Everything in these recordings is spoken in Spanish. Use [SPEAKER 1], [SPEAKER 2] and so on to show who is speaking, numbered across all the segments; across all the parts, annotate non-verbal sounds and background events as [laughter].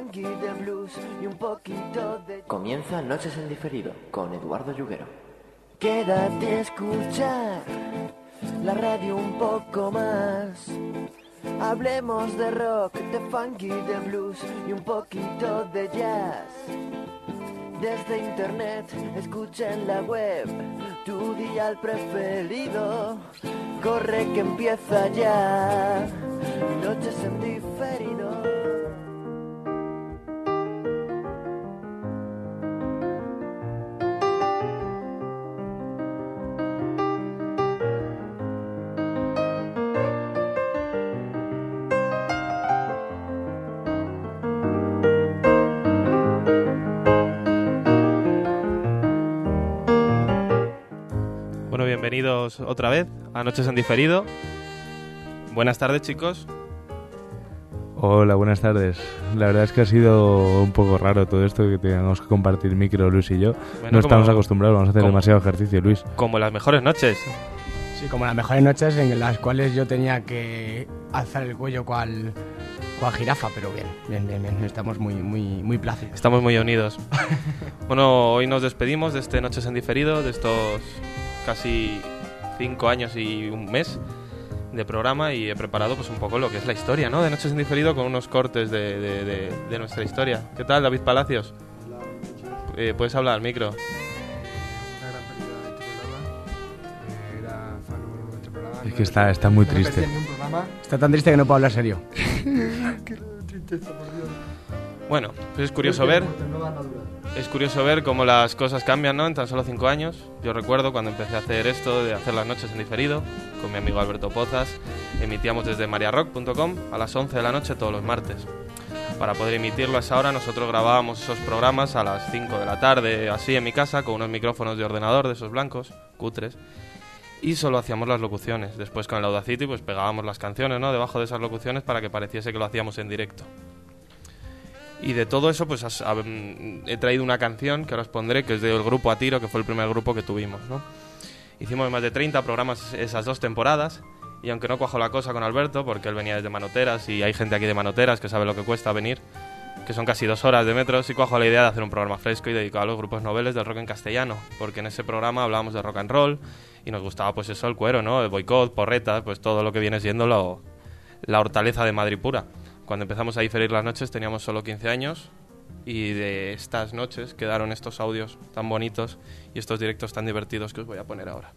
[SPEAKER 1] funky, de blues y un poquito de...
[SPEAKER 2] Comienza Noches en Diferido con Eduardo Yuguero.
[SPEAKER 1] Quédate a escuchar la radio un poco más. Hablemos de rock, de funky, de blues y un poquito de jazz. Desde internet, escucha en la web tu día preferido. Corre que empieza ya. Noches en diferido.
[SPEAKER 3] Bienvenidos otra vez a Noches en Diferido. Buenas tardes, chicos.
[SPEAKER 4] Hola, buenas tardes. La verdad es que ha sido un poco raro todo esto que tengamos que compartir micro Luis y yo.
[SPEAKER 3] Bueno,
[SPEAKER 4] no estamos
[SPEAKER 3] como-
[SPEAKER 4] acostumbrados, vamos a hacer
[SPEAKER 3] como-
[SPEAKER 4] demasiado ejercicio, Luis.
[SPEAKER 3] Como las mejores noches.
[SPEAKER 5] Sí, como las mejores noches en las cuales yo tenía que alzar el cuello cual, cual jirafa, pero bien, bien, bien, bien. Estamos muy, muy, muy plácidos.
[SPEAKER 3] Estamos muy unidos. [laughs] bueno, hoy nos despedimos de este Noches en Diferido, de estos casi cinco años y un mes de programa y he preparado pues un poco lo que es la historia, ¿no? De Noches en Diferido con unos cortes de, de- de- de nuestra historia. ¿Qué tal, David Palacios? Eh, Puedes hablar al micro.
[SPEAKER 6] una gran pérdida de tu programa. Eh, era fan número uno de tu programa.
[SPEAKER 4] Es que está- está muy triste.
[SPEAKER 5] Está tan triste que no puedo hablar serio. [laughs]
[SPEAKER 6] Qué tristeza, por Dios.
[SPEAKER 3] Bueno, pues es curioso ver. Es curioso ver cómo las cosas cambian, ¿no? En tan solo cinco años. Yo recuerdo cuando empecé a hacer esto, de hacer las noches en diferido, con mi amigo Alberto Pozas, emitíamos desde mariarock.com a las 11 de la noche todos los martes. Para poder emitirlo a esa hora, nosotros grabábamos esos programas a las 5 de la tarde, así en mi casa, con unos micrófonos de ordenador de esos blancos, cutres. Y solo hacíamos las locuciones. Después con el Audacity, pues pegábamos las canciones, ¿no? Debajo de esas locuciones para que pareciese que lo hacíamos en directo. Y de todo eso, pues has- mm, he traído una canción que ahora os pondré, que es del grupo A Tiro, que fue el primer grupo que tuvimos, ¿no? Hicimos más de 30 programas esas dos temporadas, y aunque no cuajo la cosa con Alberto, porque él venía desde Manoteras, y hay gente aquí de Manoteras que sabe lo que cuesta venir, que son casi dos horas de metro, sí cuajo la idea de hacer un programa fresco y dedicado a los grupos noveles del rock en castellano, porque en ese programa hablábamos de rock and roll, y nos gustaba pues eso, el cuero, ¿no? El boicot, porreta, pues todo lo que viene siendo lo- la hortaleza de Madrid pura. Cuando empezamos a diferir las noches teníamos solo 15 años y de estas noches quedaron estos audios tan bonitos y estos directos tan divertidos que os voy a poner ahora.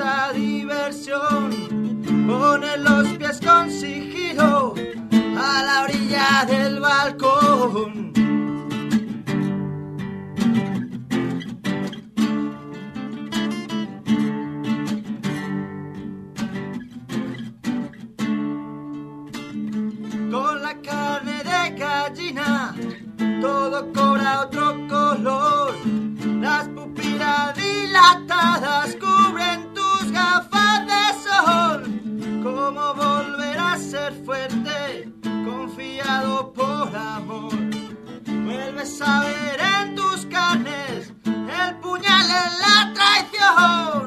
[SPEAKER 7] Puta diversión. Poner los pies con sigilo a la orilla del balcón. Por? Vuelves a ver en tus carnes el puñal en la traición.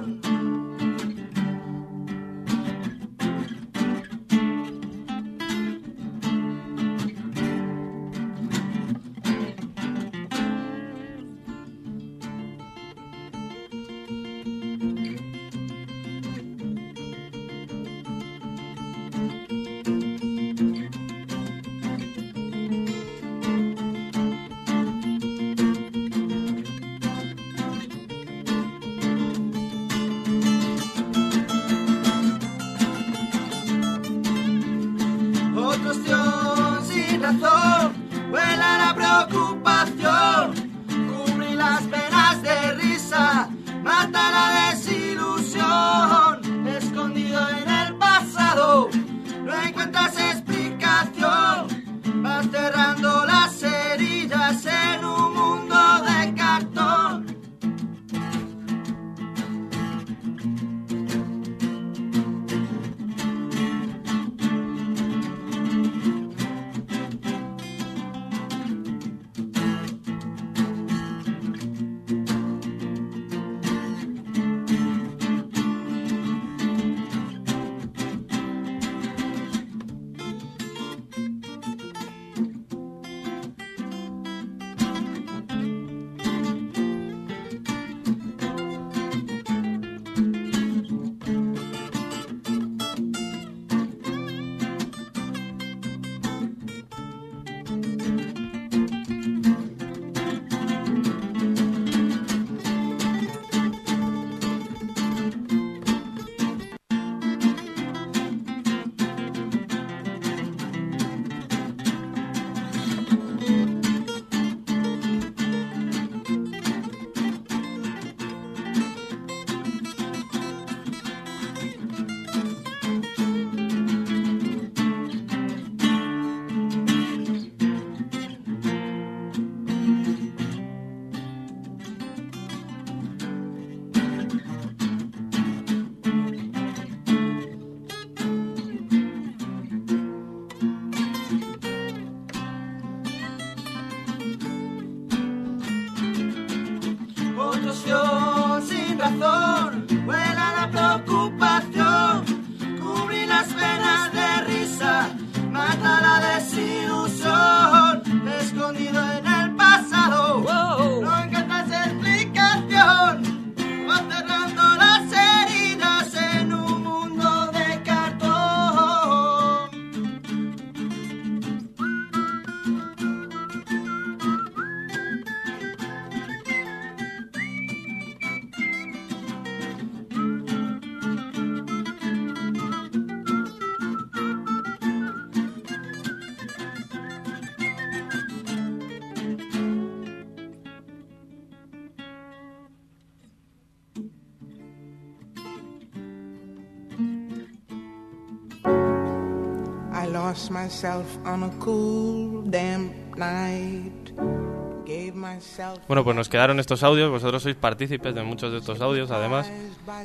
[SPEAKER 3] Bueno, pues nos quedaron estos audios, vosotros sois partícipes de muchos de estos audios, además.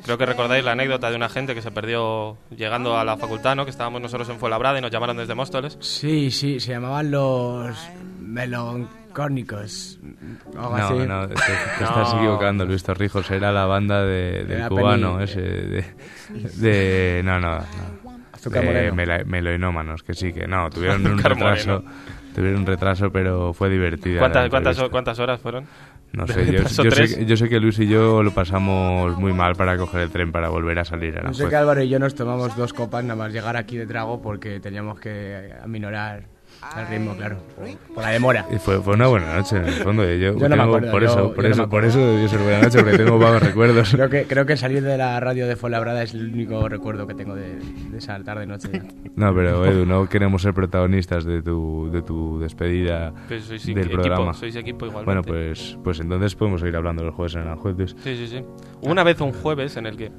[SPEAKER 3] Creo que recordáis la anécdota de una gente que se perdió llegando a la facultad, ¿no? Que estábamos nosotros en Fuenlabrada y nos llamaron desde Móstoles.
[SPEAKER 5] Sí, sí, se llamaban los meloncórnicos. Algo así.
[SPEAKER 4] No, no, te, te [laughs]
[SPEAKER 3] No.
[SPEAKER 4] estás equivocando, Luis Torrijos. Era la banda de, del
[SPEAKER 5] Era
[SPEAKER 4] cubano ese. De, de- no, no, no. Mela- meloinómanos, que sí, que no. [laughs] Tuvieron un retraso. Tuvieron un retraso, pero fue divertida.
[SPEAKER 3] ¿Cuántas, cuántas. ¿Cuántas horas fueron?
[SPEAKER 4] No
[SPEAKER 3] ¿De [laughs]
[SPEAKER 4] sé, yo, yo sé, que- yo sé que Luis y yo lo pasamos muy mal para coger el tren para volver a salir a la
[SPEAKER 5] No sé que. Álvaro y yo nos tomamos dos copas nada más llegar aquí de trago porque teníamos que aminorar el ritmo, claro, por, la demora.
[SPEAKER 4] Y fue, fue una buena noche, en el fondo. Yo,
[SPEAKER 5] Yo no me acuerdo,
[SPEAKER 4] por
[SPEAKER 5] yo-
[SPEAKER 4] eso,
[SPEAKER 5] yo
[SPEAKER 4] por
[SPEAKER 5] no
[SPEAKER 4] eso,
[SPEAKER 5] me
[SPEAKER 4] por eso debió ser buena noche, porque tengo vagos recuerdos.
[SPEAKER 5] Creo que, creo que salir de la radio de Fuenlabrada es el único recuerdo que tengo de, de esa tarde-noche.
[SPEAKER 4] No, pero Edu, no queremos ser protagonistas de tu, de tu despedida
[SPEAKER 3] Pues sois
[SPEAKER 4] del
[SPEAKER 3] equipo,
[SPEAKER 4] programa.
[SPEAKER 3] sois equipo igualmente.
[SPEAKER 4] Bueno, pues, pues entonces podemos seguir hablando los jueves en el jueves.
[SPEAKER 3] Sí, sí, sí. Hubo Una vez un jueves en el que,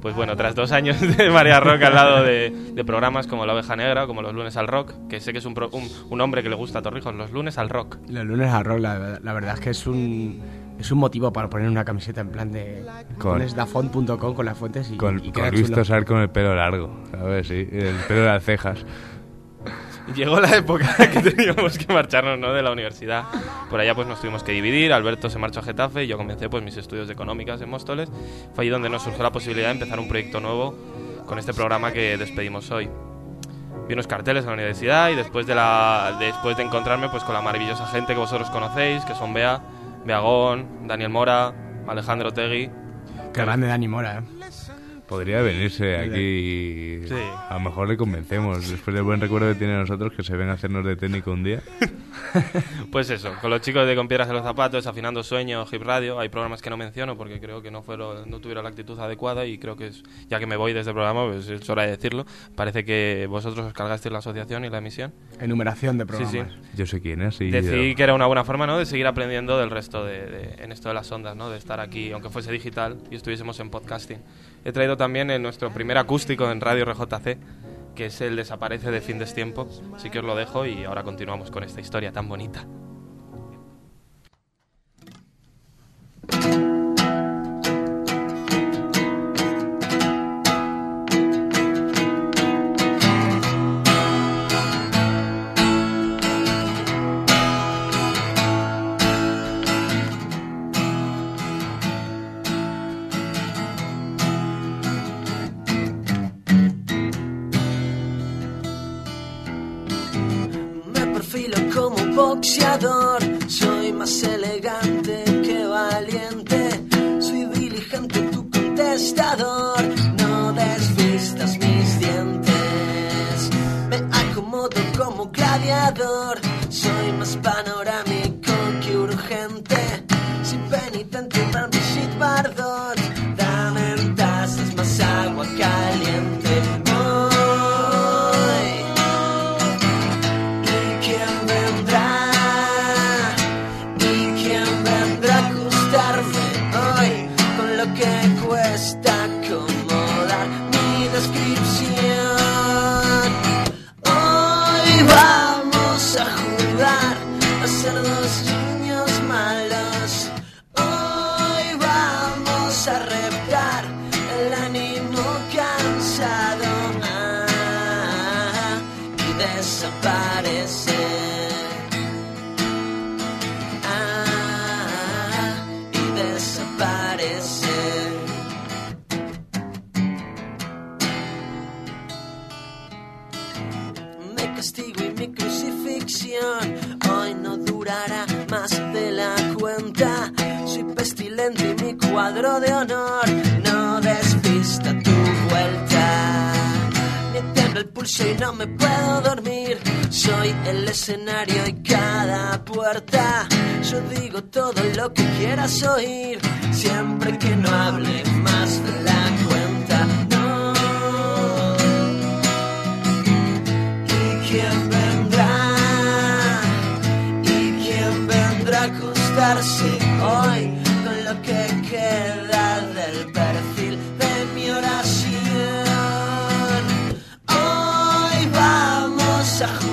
[SPEAKER 3] pues bueno, tras dos años de [laughs] María Rock al lado de, de programas como La Oveja Negra, como Los Lunes al Rock, que sé que es un, pro- un, un hombre que le gusta a Torrijos, Los Lunes al Rock.
[SPEAKER 5] Los lunes al rock, la, la verdad es que es un, es un motivo para poner una camiseta en plan de
[SPEAKER 4] Con-
[SPEAKER 5] pones dafont.com con las fuentes y,
[SPEAKER 4] Con,
[SPEAKER 5] y
[SPEAKER 4] con Luis. Tosar con el pelo largo, ¿sabes? Sí, el pelo de las cejas.
[SPEAKER 3] Llegó la época que [laughs] teníamos que marcharnos ¿no? de la universidad. Por allá pues nos tuvimos que dividir. Alberto se marchó a Getafe y yo comencé pues mis estudios de económicas en Móstoles. Fue allí donde nos surgió la posibilidad de empezar un proyecto nuevo con este programa que despedimos hoy. Vi unos carteles en la universidad y después de, la, después de encontrarme pues con la maravillosa gente que vosotros conocéis, que son Bea, Beagón, Daniel Mora, Alejandro Tegui.
[SPEAKER 5] Qué grande Dani Mora, ¿eh?
[SPEAKER 4] Podría venirse aquí y
[SPEAKER 3] Sí.
[SPEAKER 4] a lo mejor le convencemos, después del buen recuerdo que tiene nosotros, que se venga a hacernos de técnico un día. [laughs] [laughs]
[SPEAKER 3] Pues eso, con los chicos de Con Piedras en los Zapatos, Afinando Sueño, Hip Radio, hay programas que no menciono porque creo que no fueron, no tuvieron la actitud adecuada y creo que es, ya que me voy de este programa, pues es hora de decirlo. Parece que vosotros os cargasteis la asociación y la emisión.
[SPEAKER 5] Enumeración de
[SPEAKER 3] Sí,
[SPEAKER 5] programas.
[SPEAKER 3] sí.
[SPEAKER 4] Yo sé quién es y...
[SPEAKER 3] Decidí que era una buena forma, ¿no? De seguir aprendiendo del resto de, de- en esto de las ondas, ¿no? De estar aquí, aunque fuese digital y estuviésemos en podcasting. He traído también en nuestro primer acústico en Radio RJC, que es el Desaparece de Fin de Tiempo. Así que os lo dejo y ahora continuamos con esta historia tan bonita.
[SPEAKER 8] Boxeador, soy más elegante que valiente, soy diligente tu contestador, no desvistas mis dientes, me acomodo como gladiador, soy más panorámico puedo dormir. Soy el escenario y cada puerta. Yo digo todo lo que quieras oír. Siempre que no hable más de la cuenta. No. ¿Y quién vendrá? ¿Y quién vendrá a acostarse hoy con lo que queda vamos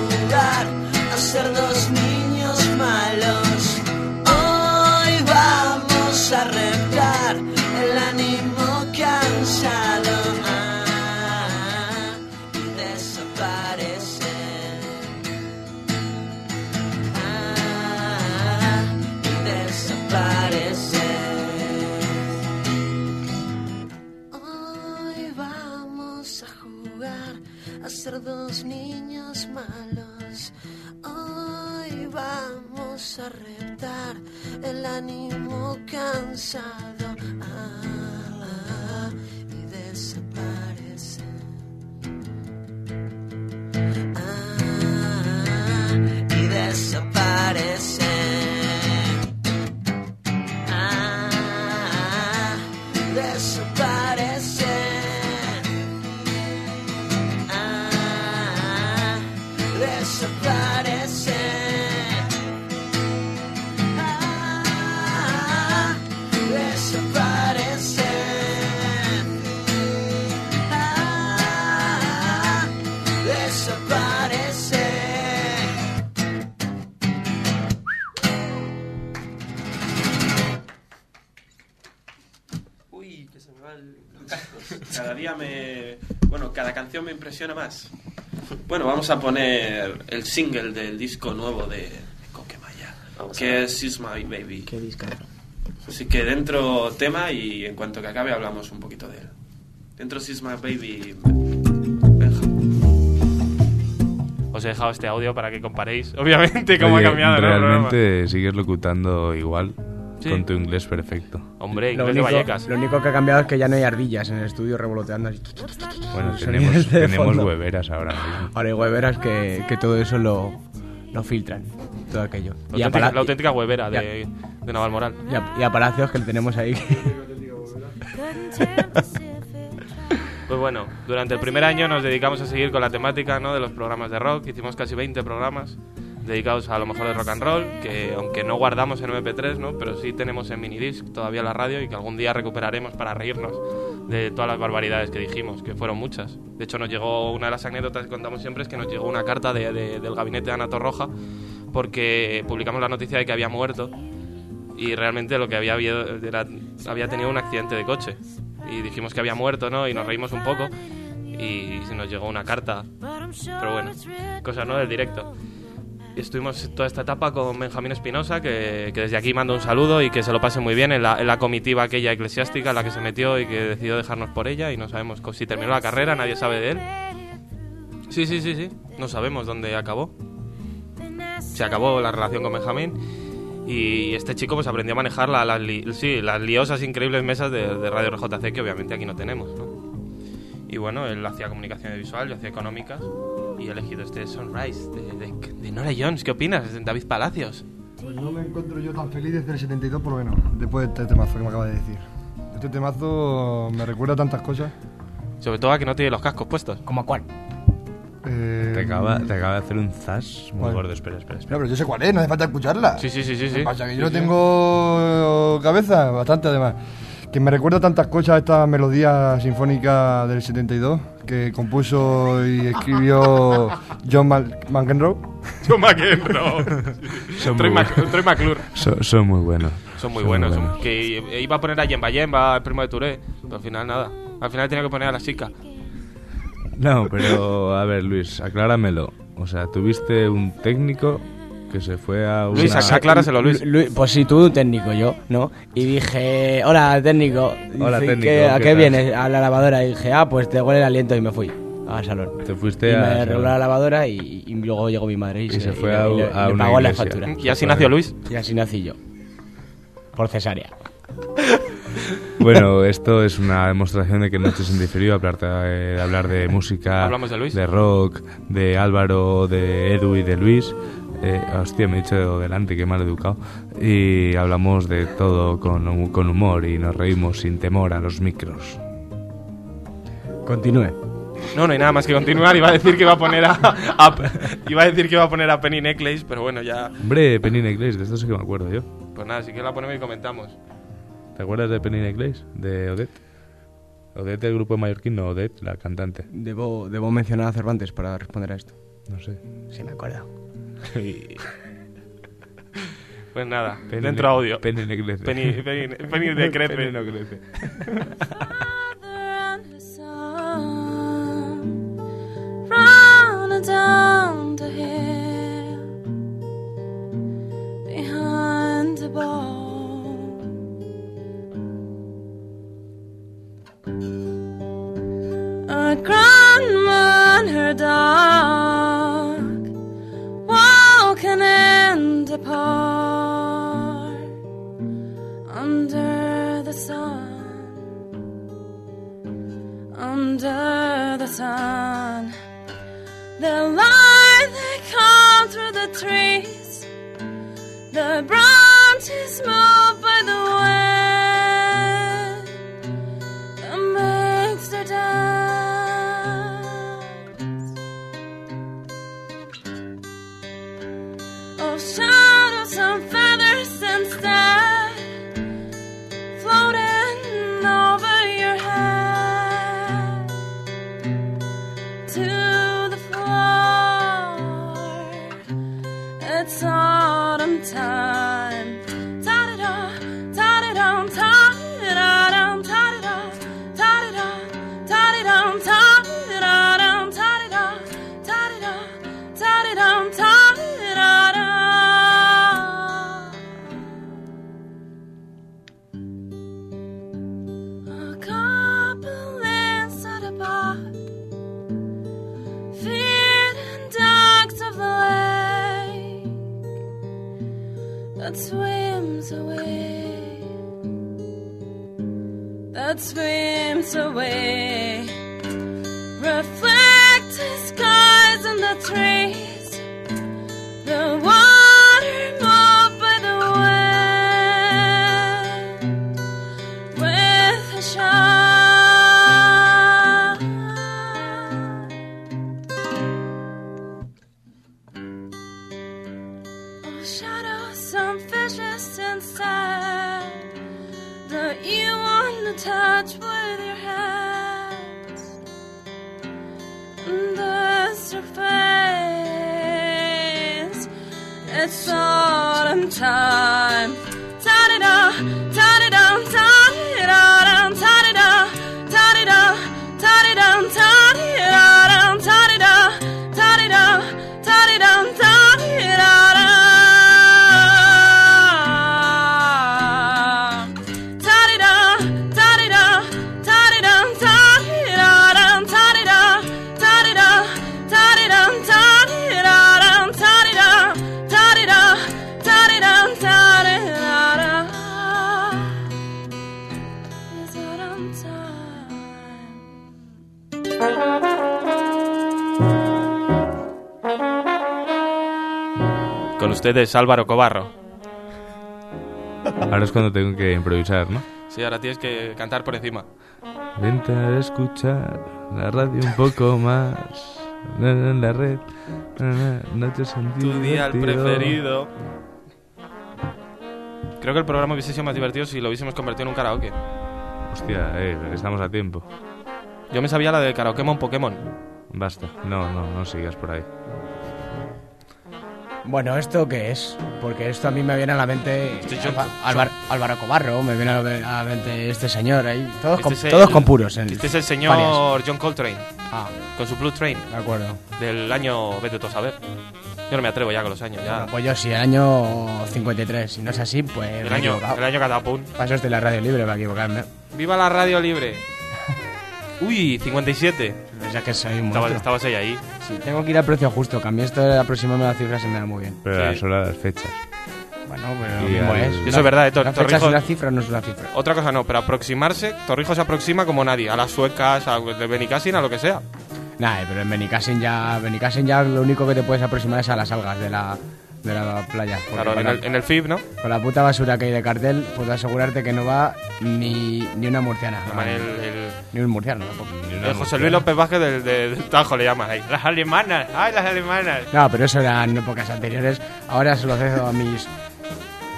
[SPEAKER 8] el ánimo cansado ah, y desaparecer. Ah, y desaparecer.
[SPEAKER 9] Impresiona más. Bueno, vamos a poner el single del disco nuevo de Coquemaya, que es Is My Baby.
[SPEAKER 5] Qué.
[SPEAKER 9] Así que dentro tema y en cuanto que acabe hablamos un poquito de él. Dentro Is My Baby...
[SPEAKER 3] Os he dejado este audio para que comparéis, [laughs] obviamente, cómo
[SPEAKER 4] Oye,
[SPEAKER 3] ha cambiado ¿no?
[SPEAKER 4] Realmente sigues locutando igual,
[SPEAKER 3] Sí.
[SPEAKER 4] con tu inglés perfecto.
[SPEAKER 3] Hombre,
[SPEAKER 5] Lo
[SPEAKER 3] inglés de
[SPEAKER 5] único,
[SPEAKER 3] Vallecas.
[SPEAKER 5] lo único que ha cambiado es que ya no hay ardillas en el estudio revoloteando así.
[SPEAKER 4] Bueno, tenemos,
[SPEAKER 5] de
[SPEAKER 4] tenemos hueveras ahora mismo.
[SPEAKER 5] Ahora hay hueveras que, que todo eso lo, lo filtran, todo aquello.
[SPEAKER 3] La
[SPEAKER 5] Y
[SPEAKER 3] auténtica, la auténtica huevera
[SPEAKER 5] Ya.
[SPEAKER 3] de, de Navalmoral.
[SPEAKER 5] y a- y a Palacios que le tenemos ahí. [laughs]
[SPEAKER 3] Pues bueno, durante el primer año nos dedicamos a seguir con la temática ¿no? de los programas de rock. Hicimos casi 20 programas dedicados a lo mejor de rock and roll, que aunque no guardamos en MP3, ¿no? pero sí tenemos en minidisc todavía la radio y que algún día recuperaremos para reírnos de todas las barbaridades que dijimos, que fueron muchas. De hecho, nos llegó una de las anécdotas que contamos siempre es que nos llegó una carta de- de- del gabinete de Ana Torroja porque publicamos la noticia de que había muerto y realmente lo que había habido era había tenido un accidente de coche. Y dijimos que había muerto no y nos reímos un poco y nos llegó una carta. Pero bueno cosas no del directo estuvimos toda esta etapa con Benjamín Espinosa que, que desde aquí mando un saludo y que se lo pase muy bien en la, en la comitiva aquella eclesiástica en la que se metió y que decidió dejarnos por ella y no sabemos si terminó la carrera nadie sabe de él. Sí sí sí sí no sabemos dónde acabó. Se acabó la relación con Benjamín y este chico pues aprendió a manejar la- las, li- sí, las liosas increíbles mesas de, de Radio RJC que obviamente aquí no tenemos, ¿no? Y bueno, él hacía comunicación visual, yo hacía económicas y he elegido este Sunrise de, de, de Nora Jones. ¿Qué opinas? David Palacios.
[SPEAKER 6] Pues no me encuentro yo tan feliz desde el 72 por lo menos, después de este temazo que me acaba de decir. Este temazo me recuerda a tantas cosas.
[SPEAKER 3] Sobre todo a que no tiene los cascos puestos.
[SPEAKER 5] ¿Como a cuál?
[SPEAKER 6] Eh,
[SPEAKER 4] Te acaba, te acaba de hacer un zas muy
[SPEAKER 6] ¿Cuál?
[SPEAKER 4] gordo. Espera, espera, espera.
[SPEAKER 6] No, pero yo sé cuál es, no hace falta escucharla.
[SPEAKER 3] Sí, sí, sí, sí. Sí.
[SPEAKER 6] pasa que
[SPEAKER 3] Sí,
[SPEAKER 6] yo no
[SPEAKER 3] sí.
[SPEAKER 6] tengo cabeza, bastante además. Que me recuerda tantas cosas esta melodía sinfónica del 72 que compuso y escribió John McEnroe.
[SPEAKER 3] John McEnroe. [laughs]
[SPEAKER 4] Son
[SPEAKER 3] Troy,
[SPEAKER 4] muy
[SPEAKER 3] Mac-
[SPEAKER 4] buenos.
[SPEAKER 3] Troy McClure.
[SPEAKER 4] Son, son muy buenos.
[SPEAKER 3] Son muy buenos. son- que iba a poner a Yemba Yemba, el primo de Touré, pero al final nada. Al final tenía que poner a la chica.
[SPEAKER 4] No, pero a ver, Luis, acláramelo. O sea, tuviste un técnico que se fue a una...
[SPEAKER 3] Luis, acláraselo, Luis.
[SPEAKER 5] Lu- Lu- pues sí, tú técnico, yo, ¿no? Y dije, hola técnico.
[SPEAKER 4] Hola,
[SPEAKER 5] Dice,
[SPEAKER 4] técnico,
[SPEAKER 5] ¿qué- ¿A
[SPEAKER 4] ¿qué
[SPEAKER 5] vienes? A la lavadora. Y dije, ah, pues te huele el aliento y me fui. al salón.
[SPEAKER 4] Te fuiste
[SPEAKER 5] y
[SPEAKER 4] a-
[SPEAKER 5] me arregló la lavadora y, y luego llegó mi madre y,
[SPEAKER 4] Y se fue a-
[SPEAKER 5] le-
[SPEAKER 4] a
[SPEAKER 5] le
[SPEAKER 4] una
[SPEAKER 5] pagó la factura.
[SPEAKER 3] Y así nació Luis.
[SPEAKER 5] Y así nací yo. Por cesárea. [laughs]
[SPEAKER 4] Bueno, esto es una demostración de que Noches en Diferido, aparte de hablar de música,
[SPEAKER 3] Hablamos de Luis.
[SPEAKER 4] rock, de Álvaro, de Edu y de Luis. Eh, hostia, me he dicho delante, qué mal educado. Y hablamos de todo con, con humor y nos reímos sin temor a los micros.
[SPEAKER 5] Continúe.
[SPEAKER 3] No, no hay nada más que continuar. Iba a decir que iba a poner a, a- iba a decir que iba a poner a Penny Necklace, pero bueno, ya.
[SPEAKER 4] Hombre, Penny Necklace, de esto sí que me acuerdo yo.
[SPEAKER 3] Pues nada, si que la ponemos y comentamos.
[SPEAKER 4] ¿Te acuerdas de Penny Necklace? De Odette. Odette del grupo mallorquín, no Odette, la cantante.
[SPEAKER 5] Debo, debo mencionar a Cervantes para responder a esto.
[SPEAKER 4] No sé.
[SPEAKER 5] Sí, me acuerdo. [laughs]
[SPEAKER 3] Pues nada,
[SPEAKER 4] pene
[SPEAKER 3] dentro audio. No crece. [laughs]
[SPEAKER 4] De no crece.
[SPEAKER 10] Down the hill behind the ball. A her. Sun. The light that comes through the trees, the branches moved It's autumn time.
[SPEAKER 3] Ustedes Álvaro Cobarro.
[SPEAKER 4] Ahora es cuando tengo que improvisar, ¿no?
[SPEAKER 3] Sí, ahora tienes que cantar por encima.
[SPEAKER 4] Vente a escuchar la radio un poco más. En la red. Noches en
[SPEAKER 3] Tu día el preferido. Creo que el programa hubiese sido más divertido si lo hubiésemos convertido en un karaoke.
[SPEAKER 4] Hostia, eh, estamos a tiempo.
[SPEAKER 3] Yo me sabía la de Karaokemon Pokémon.
[SPEAKER 4] Basta. No, no, no sigas por ahí.
[SPEAKER 5] Bueno, ¿esto qué es? Porque esto a mí me viene a la mente
[SPEAKER 3] Este
[SPEAKER 5] Álvaro, Cobarro, me viene a la mente este señor ahí. Todos,
[SPEAKER 3] Este
[SPEAKER 5] con,
[SPEAKER 3] el-
[SPEAKER 5] todos con puros. en-
[SPEAKER 3] Este es el señor. John Coltrane.
[SPEAKER 5] Ah.
[SPEAKER 3] Con su Blue Train.
[SPEAKER 5] De acuerdo.
[SPEAKER 3] Del año, vete tú a saber. Yo no me atrevo ya con los años. Ya.
[SPEAKER 5] Bueno, pues yo sí, el año 53. Si no es así, pues.
[SPEAKER 3] el,
[SPEAKER 5] me
[SPEAKER 3] año, el año catapum.
[SPEAKER 5] Para eso estoy en la radio libre, para equivocarme.
[SPEAKER 3] ¡Viva la radio libre! [laughs] Uy, 57.
[SPEAKER 5] O sea que soy un
[SPEAKER 3] Estabas, estabas ahí ahí.
[SPEAKER 5] Sí, tengo que ir al precio justo. Cambié esto de aproximarme a las cifras y me da muy bien.
[SPEAKER 4] Pero
[SPEAKER 3] Sí.
[SPEAKER 4] era solo las fechas.
[SPEAKER 5] Bueno, pero mismo
[SPEAKER 4] al-
[SPEAKER 5] es.
[SPEAKER 3] Eso es verdad, eh, Tor-
[SPEAKER 5] Las fechas
[SPEAKER 3] Torrijos-
[SPEAKER 5] y las cifras no es una cifra.
[SPEAKER 3] Otra cosa no, pero aproximarse, Torrijos se aproxima como nadie, a las suecas, a de Benicassin, a lo que sea.
[SPEAKER 5] Nah, pero en Benicassin ya, Benicassin ya lo único que te puedes aproximar es a las algas de la, de la playa.
[SPEAKER 3] Claro,
[SPEAKER 5] con,
[SPEAKER 3] en
[SPEAKER 5] la,
[SPEAKER 3] el, en el FIB, ¿no?
[SPEAKER 5] con la puta basura que hay de cartel, puedo asegurarte que no va ni, ni una murciana. no va
[SPEAKER 3] El,
[SPEAKER 5] ni,
[SPEAKER 3] el-
[SPEAKER 5] ni un murciano tampoco.
[SPEAKER 3] el José Luis López Vázquez del, del- del Tajo le llaman ahí. Las alemanas, ay, las alemanas.
[SPEAKER 5] No, pero eso era en épocas anteriores. Ahora se lo cedo a mis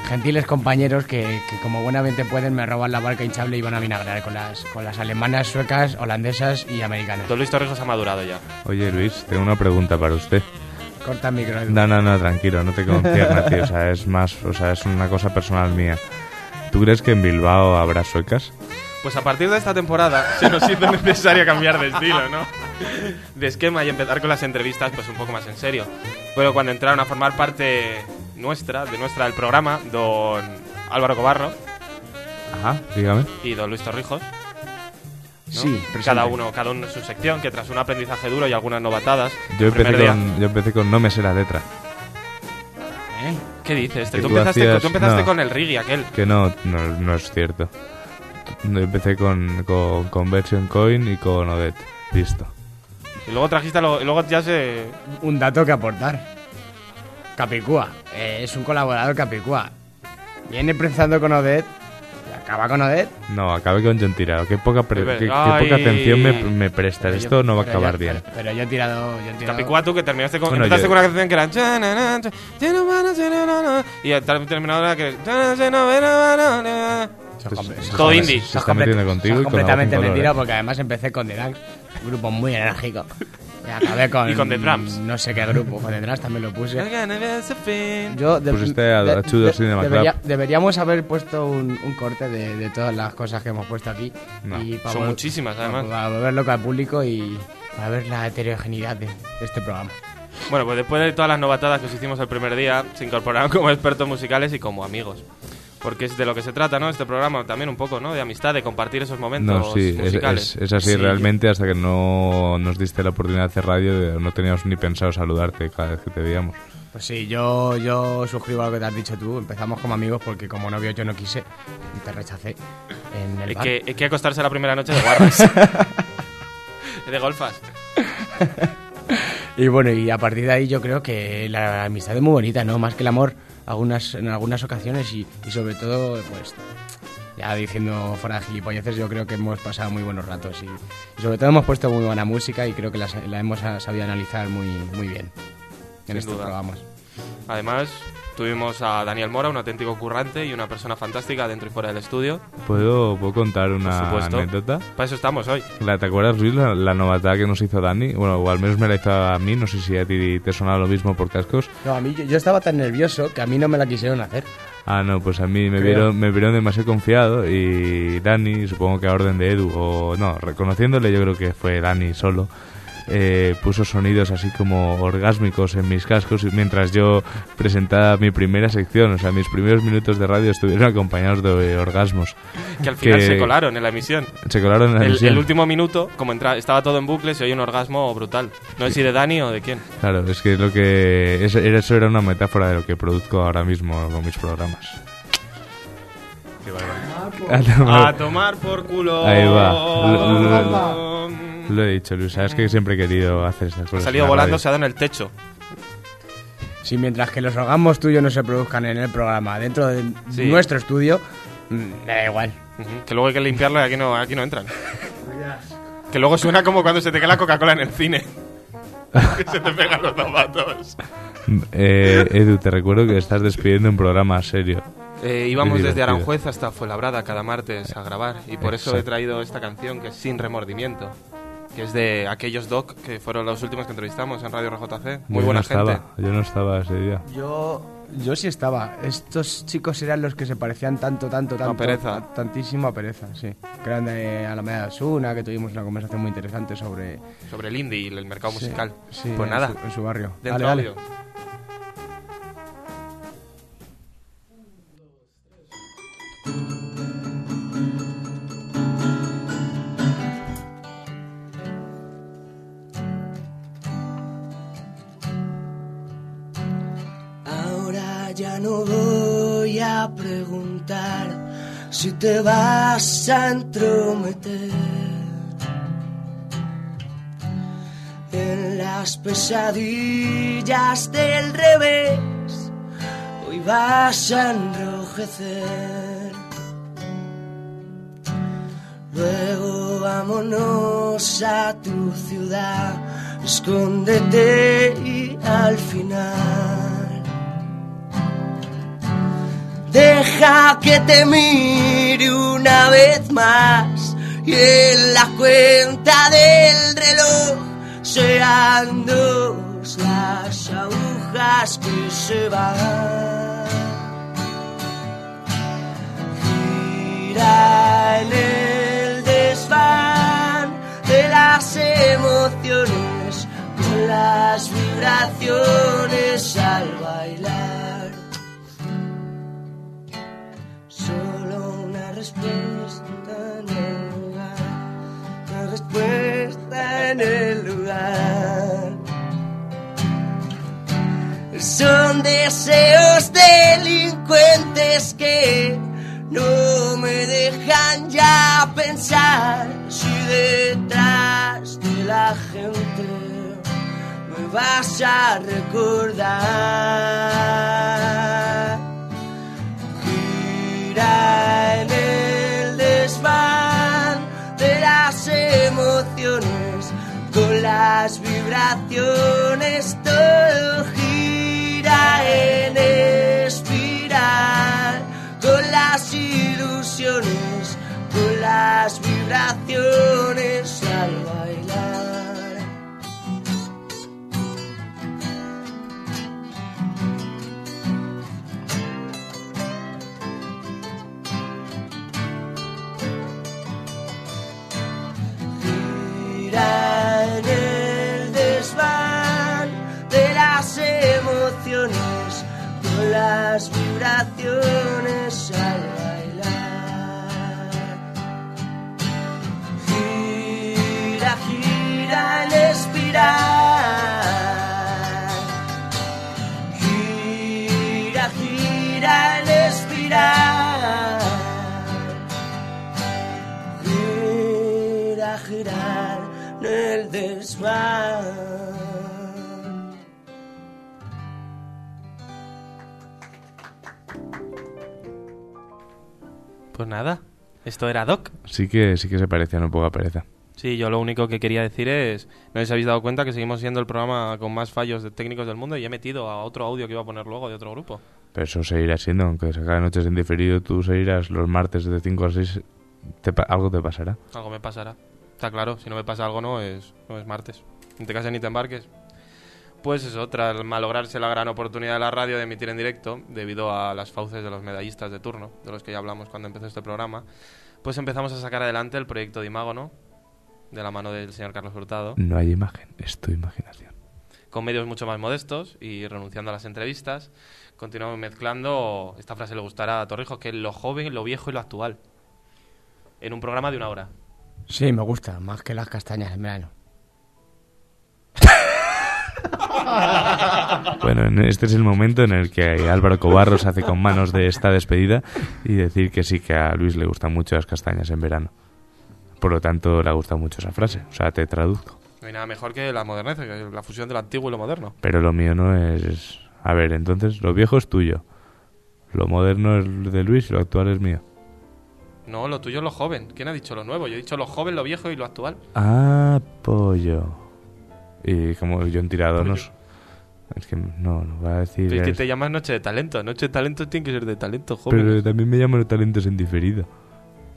[SPEAKER 5] gentiles compañeros que, que como buenamente pueden me roban la barca hinchable y van a vinagrar con las, con las alemanas, suecas, holandesas y americanas.
[SPEAKER 3] Don Luis Torrijos ha madurado ya.
[SPEAKER 4] Oye, Luis, tengo una pregunta para usted.
[SPEAKER 5] Corta el micro.
[SPEAKER 4] No, no, no, tranquilo, no te concierne, tío. O sea, es más, o sea, es una cosa personal mía. ¿Tú crees que en Bilbao habrá suecas?
[SPEAKER 3] Pues a partir de esta temporada se nos hizo necesario cambiar de estilo, ¿no? De esquema y empezar con las entrevistas pues un poco más en serio. Pero cuando entraron a formar parte nuestra, de nuestra del programa, don Álvaro Cobarro
[SPEAKER 4] Ajá, dígame.
[SPEAKER 3] y don Luis Torrijos. ¿No?
[SPEAKER 5] Sí, presente.
[SPEAKER 3] cada uno, cada uno en su sección, que tras un aprendizaje duro y algunas novatadas,
[SPEAKER 4] Yo empecé,
[SPEAKER 3] día-
[SPEAKER 4] con, yo empecé con no me sé la letra.
[SPEAKER 5] ¿Eh?
[SPEAKER 3] ¿Qué dices?
[SPEAKER 4] Que
[SPEAKER 3] Tú
[SPEAKER 4] tú
[SPEAKER 3] empezaste,
[SPEAKER 4] hacías-
[SPEAKER 3] tú empezaste
[SPEAKER 4] no.
[SPEAKER 3] con el Rigi aquel.
[SPEAKER 4] Que no, no, no es cierto. Yo empecé con, con Conversion Coin y con Odette. Listo.
[SPEAKER 3] Y luego trajiste, a lo- y luego ya se...
[SPEAKER 5] Un dato que aportar. Capicúa. eh, es un colaborador Capicúa. Viene empezando con Odette. Acaba con Odette.
[SPEAKER 4] No, acabé con John Tirado. Qué poca, pre- qué, qué poca atención me, me prestas.
[SPEAKER 5] Pero
[SPEAKER 4] Esto
[SPEAKER 5] yo-
[SPEAKER 4] no va a
[SPEAKER 5] pero
[SPEAKER 4] acabar
[SPEAKER 5] yo-
[SPEAKER 4] bien.
[SPEAKER 5] Pero, pero yo he tirado. Yo he tirado
[SPEAKER 3] Capicúa tú que terminaste con,
[SPEAKER 4] Bueno,
[SPEAKER 3] empezaste
[SPEAKER 4] yo-
[SPEAKER 3] con una canción que era y al terminado era que "Chanana, chanana,
[SPEAKER 5] Eso es comple- eso es
[SPEAKER 3] todo indie.
[SPEAKER 5] es
[SPEAKER 4] Se está metiendo contigo y con
[SPEAKER 5] completamente
[SPEAKER 4] la voz en color,
[SPEAKER 5] mentira porque además empecé con The Dunks, un grupo muy enérgico. Y acabé con.
[SPEAKER 3] Y con The Drums.
[SPEAKER 5] No sé qué grupo, con The Drums también lo puse.
[SPEAKER 3] chanana".
[SPEAKER 5] Yo de-
[SPEAKER 4] Pusiste a- a Chudo Cinema Club.
[SPEAKER 5] debería- deberíamos haber puesto un, un corte de, de todas las cosas que hemos puesto aquí.
[SPEAKER 4] No,
[SPEAKER 5] y para
[SPEAKER 3] son
[SPEAKER 5] vol-
[SPEAKER 3] muchísimas, además.
[SPEAKER 5] Para volver loco al público y para ver la heterogeneidad de, de este programa.
[SPEAKER 3] Bueno, pues después de todas las novatadas que os hicimos el primer día, se incorporaron como expertos musicales y como amigos. Porque es de lo que se trata, ¿no? Este programa también un poco, ¿no? De amistad, de compartir esos momentos
[SPEAKER 4] No, sí, es,
[SPEAKER 3] musicales.
[SPEAKER 4] es- es así
[SPEAKER 5] Sí.
[SPEAKER 4] realmente hasta que no nos diste la oportunidad de hacer radio, no teníamos ni pensado saludarte cada vez que te veíamos.
[SPEAKER 5] Pues sí, yo, yo suscribo a lo que te has dicho tú. Empezamos como amigos porque como novio yo no quise y te rechacé en el
[SPEAKER 3] Hay
[SPEAKER 5] bar.
[SPEAKER 3] que, hay que acostarse la primera noche de guarras. [laughs] de golfas.
[SPEAKER 5] Y bueno, y a partir de ahí yo creo que la amistad es muy bonita, ¿no? Más que el amor algunas, en algunas ocasiones y, y sobre todo, pues, ya diciendo fuera de gilipolleces, yo creo que hemos pasado muy buenos ratos y, y sobre todo hemos puesto muy buena música y creo que la, la hemos sabido analizar muy, muy bien en
[SPEAKER 3] Sin
[SPEAKER 5] estos
[SPEAKER 3] duda. Además, tuvimos a Daniel Mora, un auténtico currante y una persona fantástica dentro y fuera del estudio.
[SPEAKER 4] ¿Puedo, ¿puedo contar una anécdota?
[SPEAKER 3] Para eso estamos hoy.
[SPEAKER 4] La, ¿Te acuerdas, Luis, la, la novatada que nos hizo Dani? Bueno, o al menos me la hizo a mí, no sé si a ti te sonaba lo mismo por cascos.
[SPEAKER 5] No, a mí yo, yo estaba tan nervioso que a mí no me la quisieron hacer.
[SPEAKER 4] Ah, no, pues a mí me
[SPEAKER 5] Creo.
[SPEAKER 4] vieron, me vieron demasiado confiado y Dani, supongo que a orden de Edu, o no, reconociéndole yo creo que fue Dani solo, eh, puso sonidos así como orgásmicos en mis cascos mientras yo presentaba mi primera sección, o sea, mis primeros minutos de radio estuvieron acompañados de orgasmos.
[SPEAKER 3] Que al final
[SPEAKER 4] Que
[SPEAKER 3] se colaron en la emisión.
[SPEAKER 4] Se colaron en la
[SPEAKER 3] El,
[SPEAKER 4] emisión.
[SPEAKER 3] el último minuto, como entra, estaba todo en bucle, se oye un orgasmo brutal. No sé si de Dani o de quién.
[SPEAKER 4] Claro, es que es lo que eso era, eso era una metáfora de lo que produzco ahora mismo con mis programas. A tomar-
[SPEAKER 3] A tomar por culo.
[SPEAKER 4] Ahí va. Lo- he dicho, Luis. Sabes que siempre he querido hacer estas
[SPEAKER 3] Ha
[SPEAKER 4] cosas.
[SPEAKER 3] salido
[SPEAKER 4] en la
[SPEAKER 3] volando,
[SPEAKER 4] radio.
[SPEAKER 3] se ha dado en el techo.
[SPEAKER 5] Si mientras que los orgasmos tuyos no se produzcan en el programa, dentro de
[SPEAKER 3] Sí.
[SPEAKER 5] nuestro estudio, mm, me da igual.
[SPEAKER 3] Ujú, Que luego hay que limpiarlo y aquí no, aquí no entran. Que luego suena como cuando se te cae la Coca-Cola en el cine. que se te pegan los zapatos. [laughs]
[SPEAKER 4] Eh, Edu, te recuerdo que estás despidiendo un programa serio.
[SPEAKER 3] Eh, íbamos desde. Aranjuez hasta Fuenlabrada cada martes a grabar y por eso he
[SPEAKER 4] Exacto.
[SPEAKER 3] traído esta canción que es Sin Remordimiento, que es de aquellos doc que fueron los últimos que entrevistamos en Radio RJC. Muy
[SPEAKER 4] yo
[SPEAKER 3] buena
[SPEAKER 4] no
[SPEAKER 3] gente.
[SPEAKER 4] Estaba, yo no estaba ese día.
[SPEAKER 5] Yo, yo sí estaba. Estos chicos eran los que se parecían tanto, tanto, tanto.
[SPEAKER 3] Pereza.
[SPEAKER 5] a- tantísimo a Pereza, sí. Que eran de Alameda de Osuna, que tuvimos una conversación muy interesante sobre.
[SPEAKER 3] Sobre el indie y el mercado
[SPEAKER 5] Sí,
[SPEAKER 3] musical.
[SPEAKER 5] sí,
[SPEAKER 3] pues
[SPEAKER 5] en
[SPEAKER 3] nada,
[SPEAKER 5] su- en su barrio.
[SPEAKER 3] Dentro
[SPEAKER 5] Dale, dale.
[SPEAKER 7] No voy a preguntar si te vas a entrometer en las pesadillas del revés. Hoy vas a enrojecer. Luego vámonos a tu ciudad, escóndete y al final deja que te mire una vez más y en la cuenta del reloj sean dos las agujas que se van. Gira en el desván de las emociones con las vibraciones al bailar. Respuesta en el lugar, una respuesta en el lugar. Son deseos delincuentes que no me dejan ya pensar si detrás de la gente me vas a recordar. Vibraciones todo gira en espiral con las ilusiones con las vibraciones al. Gira, gira en espiral. Gira, gira en espiral. Gira, girar en el desván.
[SPEAKER 3] Pues nada, esto era Doc.
[SPEAKER 4] Sí que, sí que se parecía un poco a pereza.
[SPEAKER 3] Sí, yo lo único que quería decir es, no si habéis dado cuenta que seguimos siendo el programa con más fallos de técnicos del mundo y he metido a otro audio que iba a poner luego de otro grupo.
[SPEAKER 4] Pero eso seguirá siendo, aunque se acabe noches en diferido, tú seguirás los martes de 5 a 6, te pa- algo te pasará.
[SPEAKER 3] Algo me pasará. Está claro, si no me pasa algo no es, no es martes. Ni te cases ni te embarques. Pues eso, tras malograrse la gran oportunidad de la radio de emitir en directo, debido a las fauces de los medallistas de turno, de los que ya hablamos cuando empezó este programa, pues empezamos a sacar adelante el proyecto de Imágono, de la mano del señor Carlos Hurtado.
[SPEAKER 4] No hay imagen, es tu imaginación.
[SPEAKER 3] con medios mucho más modestos y renunciando a las entrevistas, continuamos mezclando, esta frase le gustará a Torrijos, que es lo joven, lo viejo y lo actual. En un programa de una hora.
[SPEAKER 5] Sí, me gusta, más que las castañas en verano. [laughs]
[SPEAKER 4] Bueno, en- este es el momento en el que Álvaro Cobarro se hace con manos de esta despedida y decir que sí que a Luis le gustan mucho las castañas en verano. Por lo tanto, le ha gustado mucho esa frase. O sea, te traduzco.
[SPEAKER 3] No hay nada mejor que la modernez, que la fusión de lo antiguo y lo moderno.
[SPEAKER 4] Pero lo mío no es... A ver, entonces, lo viejo es tuyo. Lo moderno es de Luis y lo actual es mío.
[SPEAKER 3] No, lo tuyo es lo joven. ¿Quién ha dicho lo nuevo? Yo he dicho lo joven, lo viejo y lo actual.
[SPEAKER 4] Ah, pollo. Y como yo en tirado no... s- Es que no, no va a decir...
[SPEAKER 3] Es que te llamas Noche de Talento. Noche de Talento tiene que ser de talento, joven.
[SPEAKER 4] Pero también me llaman talentos en diferido.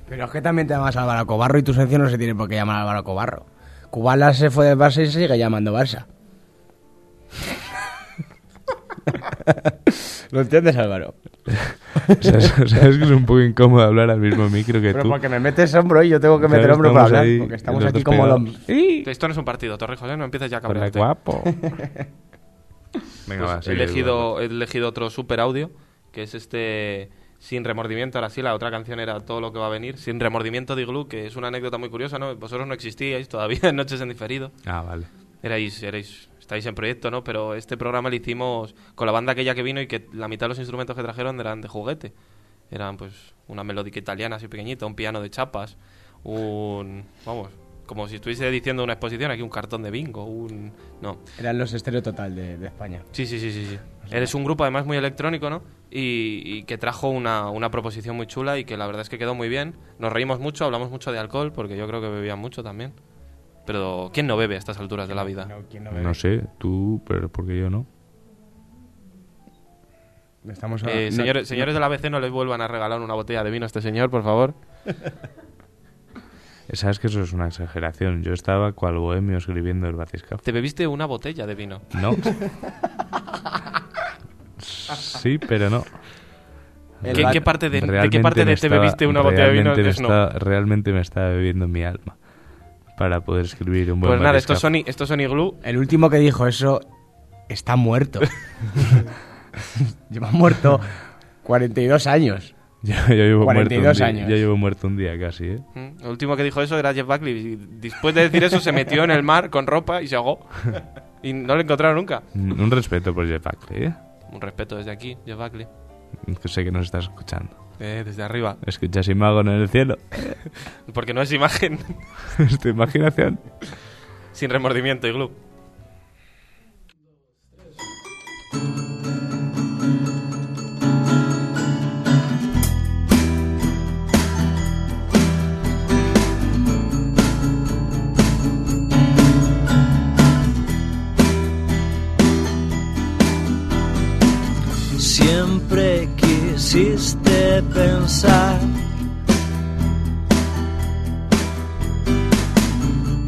[SPEAKER 5] Pero es que también te llamas Álvaro Cobarro y tu sección no se tiene por qué llamar Álvaro Cobarro. Cubala se fue del Barça y se sigue llamando Barça. ¿Lo entiendes, Álvaro? [laughs]
[SPEAKER 4] ¿Sabes, sabes que es un poco incómodo hablar al mismo micro que
[SPEAKER 5] Pero
[SPEAKER 4] tú?
[SPEAKER 5] porque me metes hombro y yo tengo que
[SPEAKER 4] Claro,
[SPEAKER 5] meter hombro para hablar.
[SPEAKER 4] ahí,
[SPEAKER 5] porque estamos aquí como los... ¡Sí!
[SPEAKER 3] Esto no es un partido, Torrijos, ¿eh? No empieces ya a cabrearte.
[SPEAKER 4] guapo. [laughs] Venga,
[SPEAKER 3] Pues
[SPEAKER 4] va,
[SPEAKER 3] he, elegido, he elegido otro super audio, que es este Sin Remordimiento. Ahora sí, la otra canción era Todo lo que va a venir. Sin Remordimiento de Igloo, que es una anécdota muy curiosa, ¿no? Vosotros no existíais todavía en [laughs] Noches en Diferido.
[SPEAKER 4] Ah, vale.
[SPEAKER 3] Erais, erais, estáis en proyecto, ¿no? Pero este programa lo hicimos con la banda aquella que vino y que la mitad de los instrumentos que trajeron eran de juguete. Eran pues una melódica italiana así pequeñita, un piano de chapas, un... vamos, como si estuviese diciendo una exposición, aquí un cartón de bingo, un... no.
[SPEAKER 5] Eran los estéreo total de, de España.
[SPEAKER 3] Sí, sí, sí, sí, sí. Eres un grupo además muy electrónico, ¿no? Y, y que trajo una, una proposición muy chula y que la verdad es que quedó muy bien. Nos reímos mucho, hablamos mucho de alcohol, porque yo creo que bebían mucho también. Pero ¿quién no bebe a estas alturas de la vida?
[SPEAKER 4] No sé, tú, pero porque yo no.
[SPEAKER 5] Estamos a-
[SPEAKER 3] Eh,
[SPEAKER 5] no-
[SPEAKER 3] señores, señores del ABC, no le vuelvan a regalar una botella de vino a este señor, por favor. [laughs]
[SPEAKER 4] Sabes que eso es una exageración. Yo estaba cual bohemio escribiendo el batiscafo.
[SPEAKER 3] Te bebiste una botella de vino.
[SPEAKER 4] No. [laughs] Sí, pero no.
[SPEAKER 3] ¿Qué- qué parte de- de qué parte de te bebiste una botella de vino?
[SPEAKER 4] realmente me
[SPEAKER 3] Es no.
[SPEAKER 4] realmente me está bebiendo mi alma para poder escribir un buen
[SPEAKER 3] Pues nada, estos
[SPEAKER 4] batiscafo.
[SPEAKER 3] son, i- estos son iglú.
[SPEAKER 5] El último que dijo eso está muerto. [laughs] Lleva muerto 42 años.
[SPEAKER 4] Yo, yo llevo
[SPEAKER 5] 42
[SPEAKER 4] muerto un día,
[SPEAKER 5] años.
[SPEAKER 4] yo llevo muerto un día casi, ¿eh?
[SPEAKER 3] Mm, El último que dijo eso era Jeff Buckley. Y después de decir eso, se metió en el mar con ropa y se ahogó. Y no lo encontraron nunca.
[SPEAKER 4] Un respeto por Jeff Buckley, ¿eh?
[SPEAKER 3] Un respeto desde aquí, Jeff Buckley.
[SPEAKER 4] Que sé que nos estás escuchando.
[SPEAKER 3] Eh, desde arriba.
[SPEAKER 4] Escuchas Imago en el cielo. [laughs]
[SPEAKER 3] Porque no es imagen. [laughs]
[SPEAKER 4] es tu imaginación.
[SPEAKER 3] Sin remordimiento, iglú.
[SPEAKER 8] Siempre quisiste pensar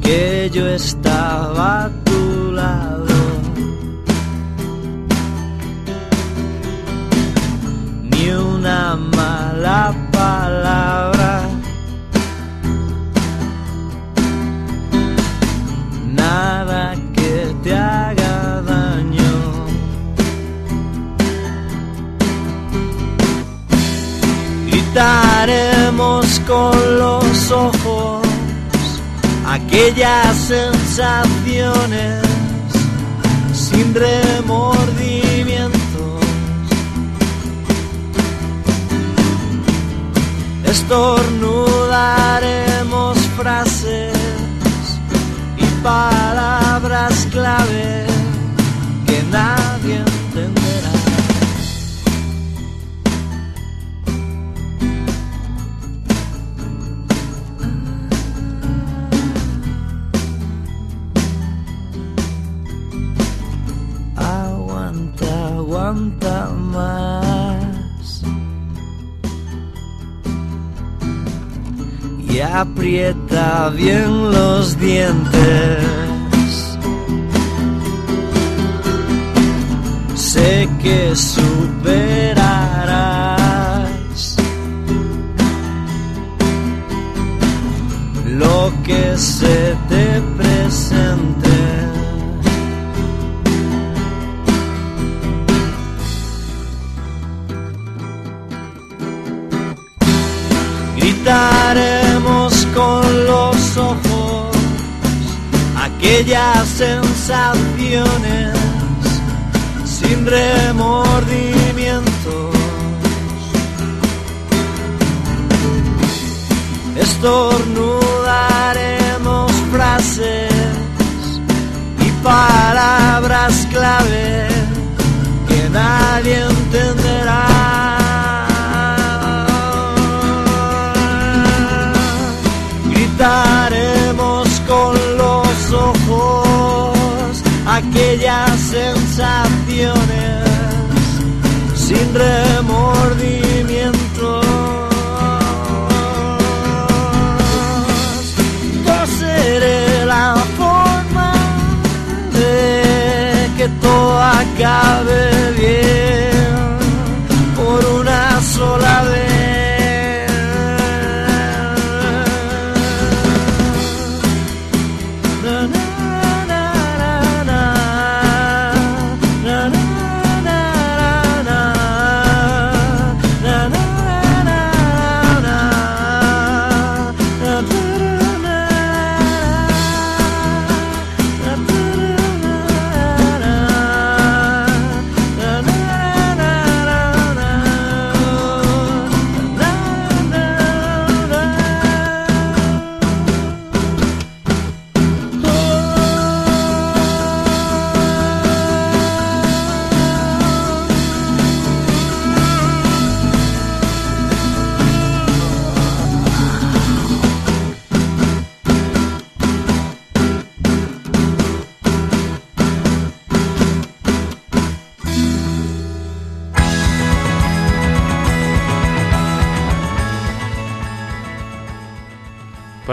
[SPEAKER 8] que yo estaba a tu lado. Ni una mala palabra. Con los ojos aquellas sensaciones sin remordimientos. Estornudaremos frases y palabras clave que nadie aprieta bien los dientes. Sé que superarás lo que se aquellas sensaciones sin remordimientos. Estornudaremos frases y palabras clave que nadie entenderá. Sin remordimiento. Coseré la forma de que todo acabe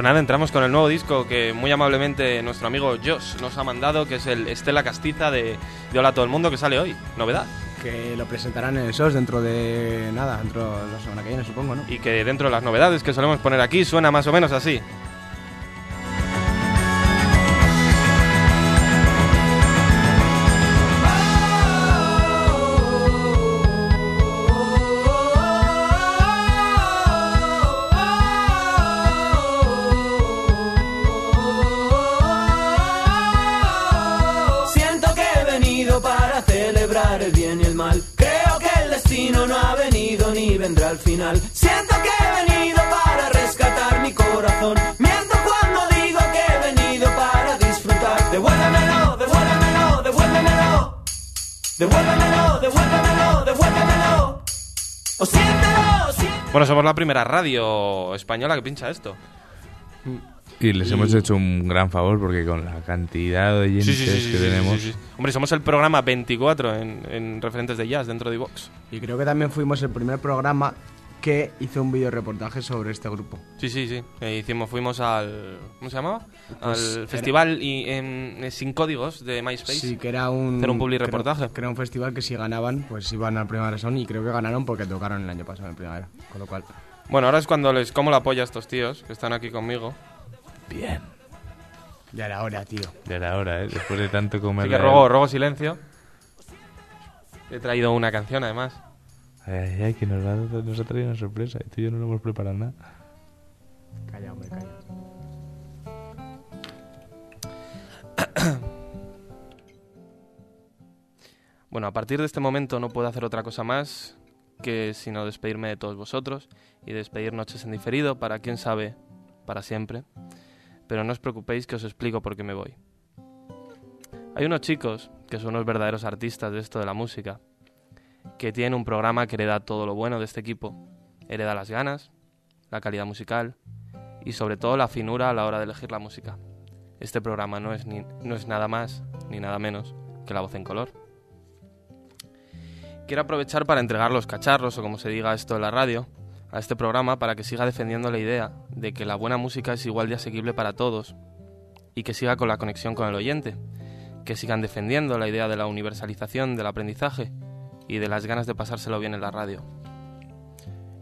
[SPEAKER 3] Pues nada, entramos con el nuevo disco que muy amablemente nuestro amigo Josh nos ha mandado, que es el Estela Castiza de, de Hola a todo el mundo, que sale hoy. Novedad.
[SPEAKER 5] Que lo presentarán en el SOS dentro de nada, dentro de la semana que viene, supongo, ¿no?
[SPEAKER 3] Y que dentro de las novedades que solemos poner aquí suena más o menos así.
[SPEAKER 11] Destino no ha venido ni vendrá al final. Siento que he venido para rescatar mi corazón. Miento cuando digo que he venido para disfrutar. Devuélvemelo, devuélvemelo, devuélvemelo. Devuélvemelo, devuélvemelo, devuélvemelo. O siéntelo, siéntelo.
[SPEAKER 3] Bueno, somos la primera radio española que pincha esto.
[SPEAKER 4] Y les
[SPEAKER 3] Y-
[SPEAKER 4] hemos hecho un gran favor porque con la cantidad de oyentes
[SPEAKER 3] Sí, sí, sí, sí,
[SPEAKER 4] que
[SPEAKER 3] sí,
[SPEAKER 4] tenemos...
[SPEAKER 3] sí, sí. Hombre, somos el programa 24 en, en referentes de jazz dentro de Vox.
[SPEAKER 5] Y creo que también fuimos el primer programa que hizo un video reportaje sobre este grupo.
[SPEAKER 3] Sí, sí, sí. Eh, hicimos, fuimos al. ¿Cómo se llamaba?
[SPEAKER 5] Pues
[SPEAKER 3] al
[SPEAKER 5] era-
[SPEAKER 3] festival y, en- eh, sin códigos de MySpace.
[SPEAKER 5] Sí, que era un...
[SPEAKER 3] Hacer un public
[SPEAKER 5] creo-
[SPEAKER 3] reportaje.
[SPEAKER 5] Que era un festival que si ganaban, pues iban al Primavera Sound y creo que ganaron porque tocaron el año pasado en Primavera. Con lo cual...
[SPEAKER 3] Bueno, ahora es cuando les como la polla a estos tíos que están aquí conmigo.
[SPEAKER 4] Bien.
[SPEAKER 5] Ya era hora, tío.
[SPEAKER 4] Ya era hora, ¿eh? Después de tanto comer...
[SPEAKER 3] Así que rogo, rogo silencio. He traído una canción además.
[SPEAKER 4] Ay, ay, ay, que nos, va a- nos ha traído una sorpresa. Tú y yo no lo hemos preparado nada.
[SPEAKER 5] Calla, hombre, calla. [coughs]
[SPEAKER 3] Bueno, a partir de este momento no puedo hacer otra cosa más que sino despedirme de todos vosotros y despedir noches en diferido para quién sabe, para siempre. Pero no os preocupéis que os explico por qué me voy. Hay unos chicos que son unos verdaderos artistas de esto de la música, que tienen un programa que hereda todo lo bueno de este equipo. Hereda las ganas, la calidad musical y sobre todo la finura a la hora de elegir la música. Este programa no es, ni, no es nada más ni nada menos que la voz en color. Quiero aprovechar para entregar los cacharros, o como se diga esto en la radio, a este programa para que siga defendiendo la idea de que la buena música es igual de asequible para todos y que siga con la conexión con el oyente, que sigan defendiendo la idea de la universalización del aprendizaje y de las ganas de pasárselo bien en la radio.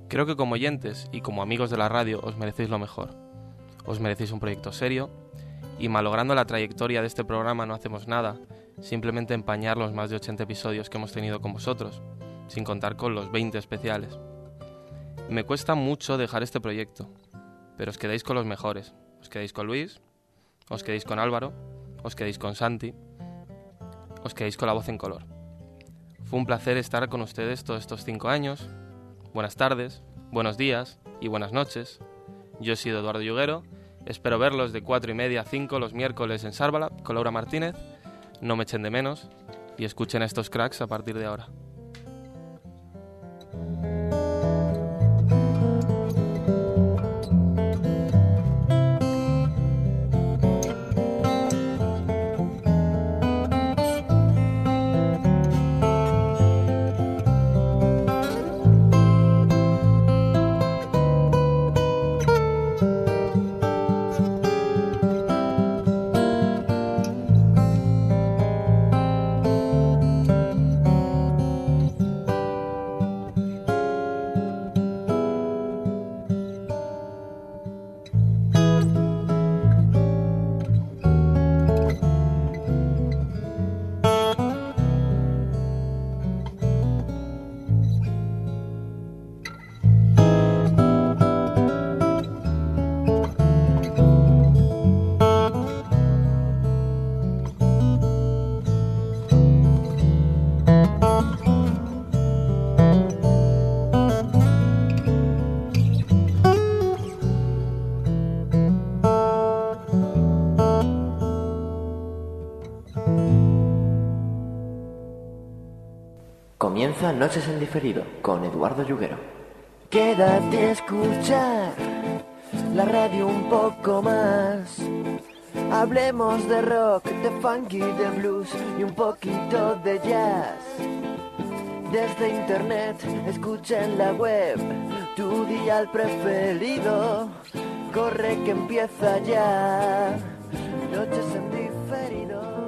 [SPEAKER 3] Creo que como oyentes y como amigos de la radio os merecéis lo mejor. Os merecéis un proyecto serio y malogrando la trayectoria de este programa no hacemos nada, simplemente empañar los más de 80 episodios que hemos tenido con vosotros, sin contar con los 20 especiales. Me cuesta mucho dejar este proyecto, pero os quedéis con los mejores. Os quedéis con Luis, os quedéis con Álvaro, os quedéis con Santi, os quedéis con la voz en color. Fue un placer estar con ustedes todos estos cinco años. Buenas tardes, buenos días y buenas noches. Yo he sido Eduardo Yuguero. Espero verlos de 4 y media a 5 los miércoles en Sárvala con Laura Martínez. No me echen de menos y escuchen estos cracks a partir de ahora.
[SPEAKER 2] Comienza Noches en Diferido con Eduardo Yuguero.
[SPEAKER 1] Quédate a escuchar la radio un poco más. Hablemos de rock, de funky, de blues y un poquito de jazz. Desde internet, escucha en la web tu dial preferido. corre que empieza ya. Noches en.